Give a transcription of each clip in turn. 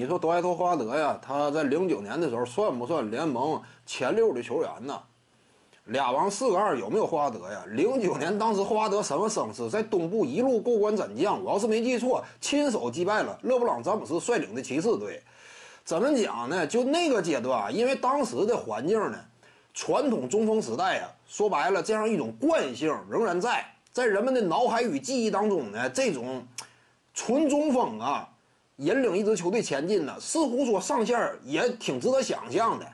你说德怀特·霍华德呀，他在零九年的时候算不算联盟前六的球员呢？俩王四个二有没有霍华德呀？零九年当时霍华德什么声势，在东部一路过关斩将，我要是没记错，亲手击败了勒布朗·詹姆斯率领的骑士队。怎么讲呢？就那个阶段，因为当时的环境呢，传统中锋时代啊，说白了，这样一种惯性仍然在在人们的脑海与记忆当中呢，这种纯中锋啊。引领一支球队前进呢，似乎说上限也挺值得想象的。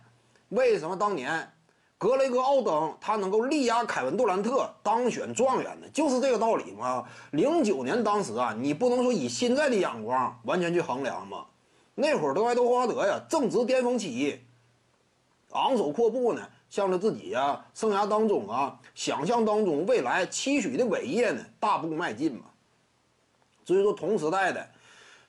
为什么当年格雷格奥登他能够力压凯文杜兰特当选状元呢？就是这个道理嘛。零九年当时啊，你不能说以现在的眼光完全去衡量嘛。那会儿德怀特霍华德呀正值巅峰期，昂首阔步呢，向着自己呀生涯当中啊想象当中未来期许的伟业呢大步迈进嘛。至于说同时代的。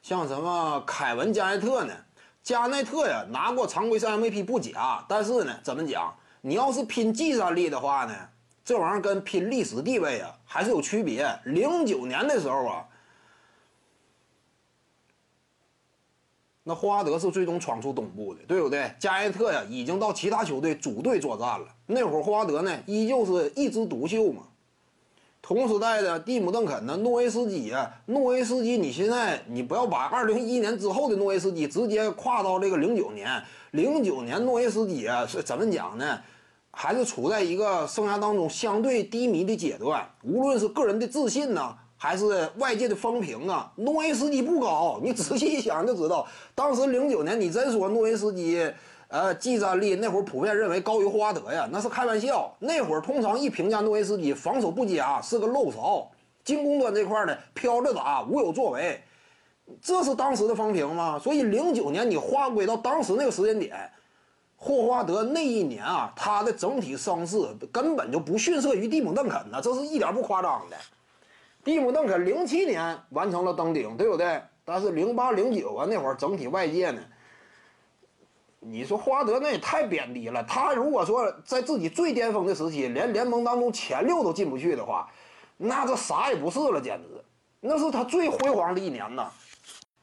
像什么凯文加内特呢？加内特呀，拿过常规赛 MVP 不假，但是呢，怎么讲？你要是拼技战力的话呢，这玩意儿跟拼历史地位啊还是有区别。零九年的时候啊，那霍华德是最终闯出东部的，对不对？加内特呀，已经到其他球队组队作战了。那会儿霍华德呢，依旧是一枝独秀嘛。同时代的蒂姆·邓肯呢？诺维斯基啊，诺维斯基，你现在你不要把二零一一年之后的诺维斯基直接跨到这个零九年。零九年诺维斯基啊，是怎么讲呢？还是处在一个生涯当中相对低迷的阶段。无论是个人的自信呢，还是外界的风评啊，诺维斯基不高。你仔细一想就知道，当时零九年你真说诺维斯基。呃，技战力那会儿普遍认为高于霍华德呀，那是开玩笑。那会儿通常一评价诺维斯基防守不佳，是个漏勺，进攻端这块呢飘着打，无有作为，这是当时的风评吗？所以零九年你划归到当时那个时间点，霍华德那一年啊，他的整体伤势根本就不逊色于蒂姆·邓肯呐，这是一点不夸张的。蒂姆·邓肯零七年完成了登顶，对不对？但是零八零九啊那会儿整体外界呢。你说霍华德那也太贬低了。他如果说在自己最巅峰的时期，连联盟当中前六都进不去的话，那这啥也不是了，简直，那是他最辉煌的一年呐。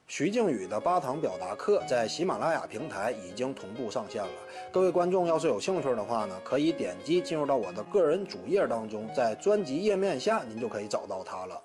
徐静宇的八堂表达课在喜马拉雅平台已经同步上线了。各位观众要是有兴趣的话呢，可以点击进入到我的个人主页当中，在专辑页面下您就可以找到它了。